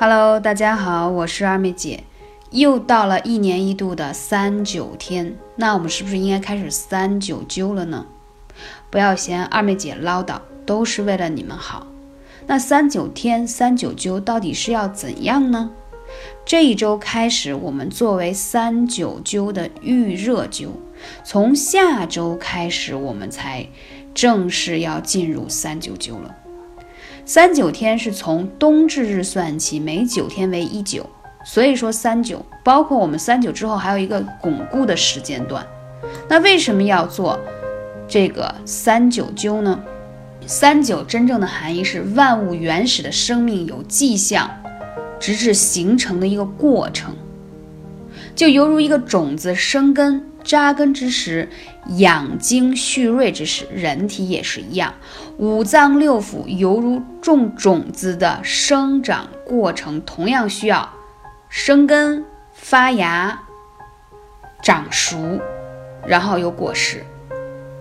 Hello，大家好，我是二妹姐。又到了一年一度的三九天，那我们是不是应该开始三九灸了呢？不要嫌二妹姐唠叨，都是为了你们好。那三九天三九灸到底是要怎样呢？这一周开始，我们作为三九灸的预热灸，从下周开始，我们才正式要进入三九灸了。三九天是从冬至日算起，每九天为一九，所以说三九包括我们三九之后还有一个巩固的时间段。那为什么要做这个三九灸呢？三九真正的含义是万物原始的生命有迹象，直至形成的一个过程，就犹如一个种子生根。扎根之时，养精蓄锐之时，人体也是一样。五脏六腑犹如种种子的生长过程，同样需要生根、发芽、长熟，然后有果实。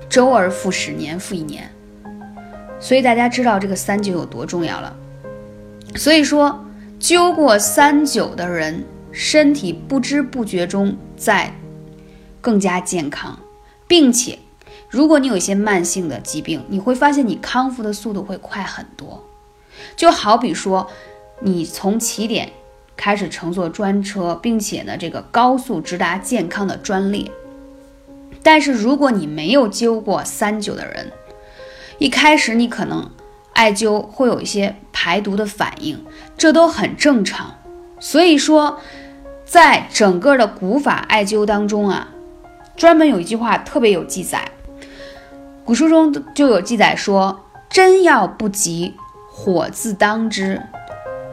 周而复始，年复一年。所以大家知道这个三九有多重要了。所以说，灸过三九的人，身体不知不觉中在。更加健康，并且，如果你有一些慢性的疾病，你会发现你康复的速度会快很多。就好比说，你从起点开始乘坐专车，并且呢，这个高速直达健康的专列。但是如果你没有灸过三九的人，一开始你可能艾灸会有一些排毒的反应，这都很正常。所以说，在整个的古法艾灸当中啊。专门有一句话特别有记载，古书中就有记载说：“真要不及，火自当之。”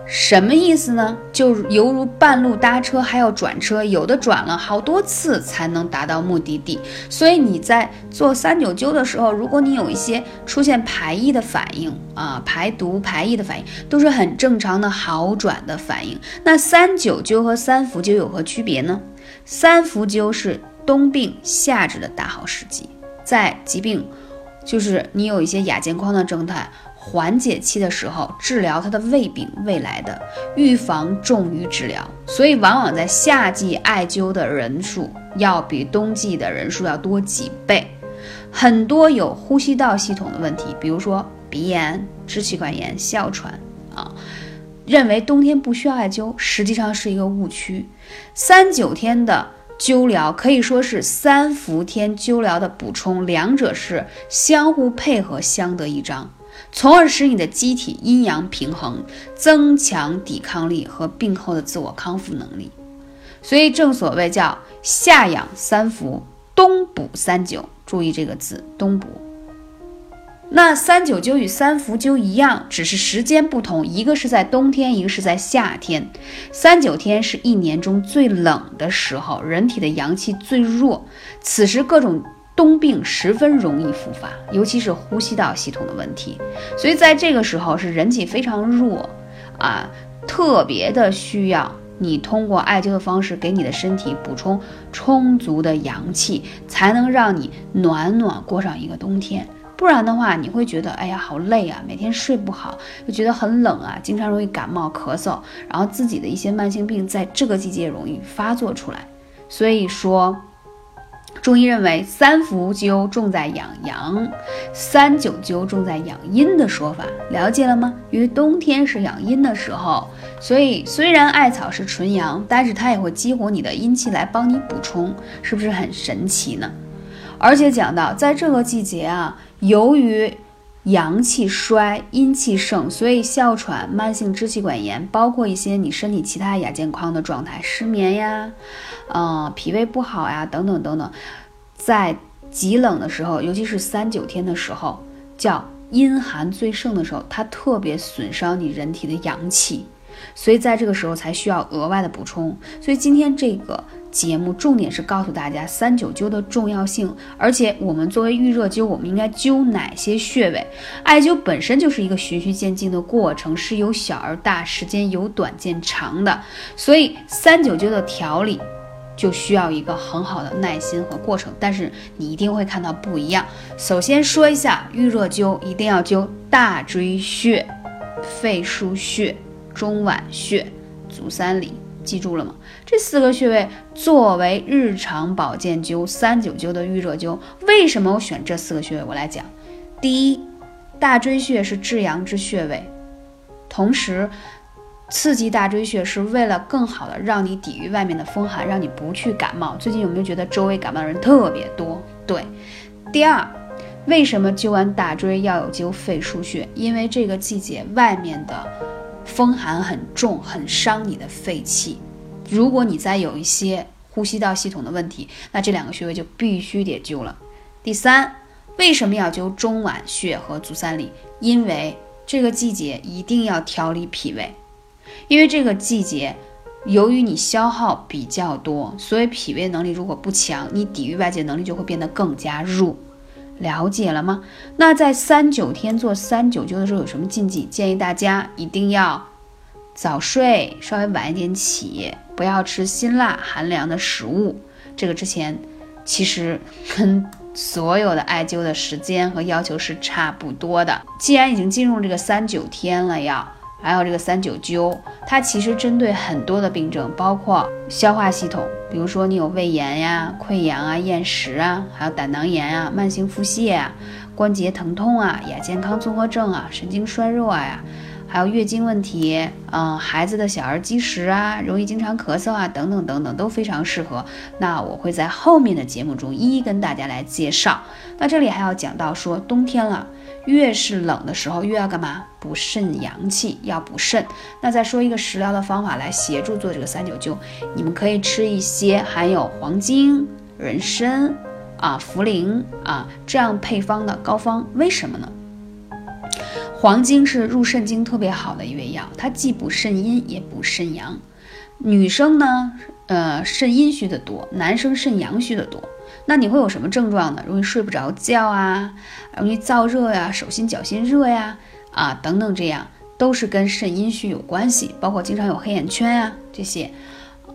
什么意思呢？就犹如半路搭车还要转车，有的转了好多次才能达到目的地。所以你在做三九灸的时候，如果你有一些出现排异的反应啊，排毒排异的反应，都是很正常的好转的反应。那三九灸和三伏灸有何区别呢？三伏灸是。冬病夏治的大好时机，在疾病就是你有一些亚健康的状态缓解期的时候，治疗它的胃病，未来的预防重于治疗，所以往往在夏季艾灸的人数要比冬季的人数要多几倍。很多有呼吸道系统的问题，比如说鼻炎、支气管炎、哮喘啊，认为冬天不需要艾灸，实际上是一个误区。三九天的。灸疗可以说是三伏天灸疗的补充，两者是相互配合、相得益彰，从而使你的机体阴阳平衡，增强抵抗力和病后的自我康复能力。所以正所谓叫夏养三伏，冬补三九。注意这个字，冬补。那三九灸与三伏灸一样，只是时间不同，一个是在冬天，一个是在夏天。三九天是一年中最冷的时候，人体的阳气最弱，此时各种冬病十分容易复发，尤其是呼吸道系统的问题。所以在这个时候是人体非常弱啊，特别的需要你通过艾灸的方式给你的身体补充充足的阳气，才能让你暖暖过上一个冬天。不然的话，你会觉得哎呀好累啊，每天睡不好，又觉得很冷啊，经常容易感冒咳嗽，然后自己的一些慢性病在这个季节容易发作出来。所以说，中医认为三伏灸重在养阳，三九灸重在养阴的说法，了解了吗？因为冬天是养阴的时候，所以虽然艾草是纯阳，但是它也会激活你的阴气来帮你补充，是不是很神奇呢？而且讲到在这个季节啊。由于阳气衰，阴气盛，所以哮喘、慢性支气管炎，包括一些你身体其他亚健康的状态，失眠呀，嗯，脾胃不好呀，等等等等，在极冷的时候，尤其是三九天的时候，叫阴寒最盛的时候，它特别损伤你人体的阳气，所以在这个时候才需要额外的补充。所以今天这个。节目重点是告诉大家三九灸的重要性，而且我们作为预热灸，我们应该灸哪些穴位？艾灸本身就是一个循序渐进的过程，是由小而大，时间由短见长的，所以三九灸的调理就需要一个很好的耐心和过程。但是你一定会看到不一样。首先说一下预热灸，一定要灸大椎穴、肺腧穴中脘穴、足三里，记住了吗？这四个穴位作为日常保健灸、三九灸的预热灸，为什么我选这四个穴位？我来讲。第一，大椎穴是至阳之穴位，同时刺激大椎穴是为了更好的让你抵御外面的风寒，让你不去感冒。最近有没有觉得周围感冒的人特别多？对。第二。为什么灸完大椎要有灸肺腧穴？因为这个季节外面的风寒很重，很伤你的肺气。如果你再有一些呼吸道系统的问题，那这两个穴位就必须得灸了。第三，为什么要灸中脘穴和足三里？因为这个季节一定要调理脾胃，因为这个季节由于你消耗比较多，所以脾胃能力如果不强，你抵御外界能力就会变得更加弱。了解了吗？那在三九天做三九灸的时候有什么禁忌？建议大家一定要早睡，稍微晚一点起，不要吃辛辣寒凉的食物。这个之前其实跟所有的艾灸的时间和要求是差不多的。既然已经进入这个三九天了，要。还有这个三九灸，它其实针对很多的病症，包括消化系统，比如说你有胃炎呀、溃疡啊、厌食啊，还有胆囊炎啊、慢性腹泻啊、关节疼痛啊、亚健康综合症啊、神经衰弱呀。还有月经问题，嗯，孩子的小儿积食啊，容易经常咳嗽啊，等等等等，都非常适合。那我会在后面的节目中一一跟大家来介绍。那这里还要讲到说，冬天了，越是冷的时候，越要干嘛？补肾阳气，要补肾。那再说一个食疗的方法来协助做这个三九灸，你们可以吃一些含有黄精、人参啊、茯苓啊这样配方的膏方。为什么呢？黄精是入肾经特别好的一味药，它既补肾阴也补肾阳。女生呢，呃，肾阴虚的多，男生肾阳虚的多。那你会有什么症状呢？容易睡不着觉啊，容易燥热呀，手心脚心热呀，啊，等等，这样都是跟肾阴虚有关系。包括经常有黑眼圈呀这些，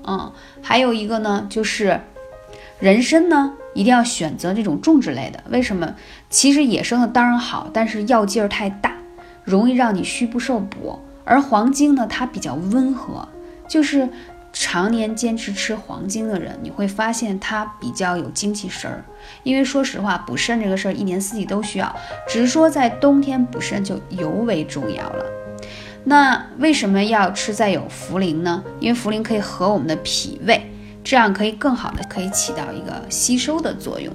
嗯，还有一个呢，就是人参呢，一定要选择这种种植类的。为什么？其实野生的当然好，但是药劲儿太大。容易让你虚不受补，而黄精呢，它比较温和，就是常年坚持吃黄精的人，你会发现他比较有精气神儿。因为说实话，补肾这个事儿一年四季都需要，只是说在冬天补肾就尤为重要了。那为什么要吃再有茯苓呢？因为茯苓可以和我们的脾胃，这样可以更好的可以起到一个吸收的作用。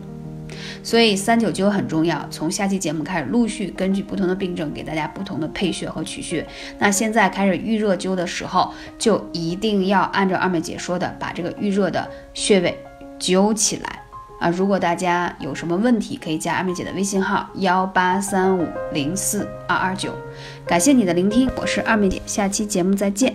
所以三九灸很重要，从下期节目开始，陆续根据不同的病症给大家不同的配穴和取穴。那现在开始预热灸的时候，就一定要按照二妹姐说的，把这个预热的穴位灸起来啊！如果大家有什么问题，可以加二妹姐的微信号幺八三五零四二二九。感谢你的聆听，我是二妹姐，下期节目再见。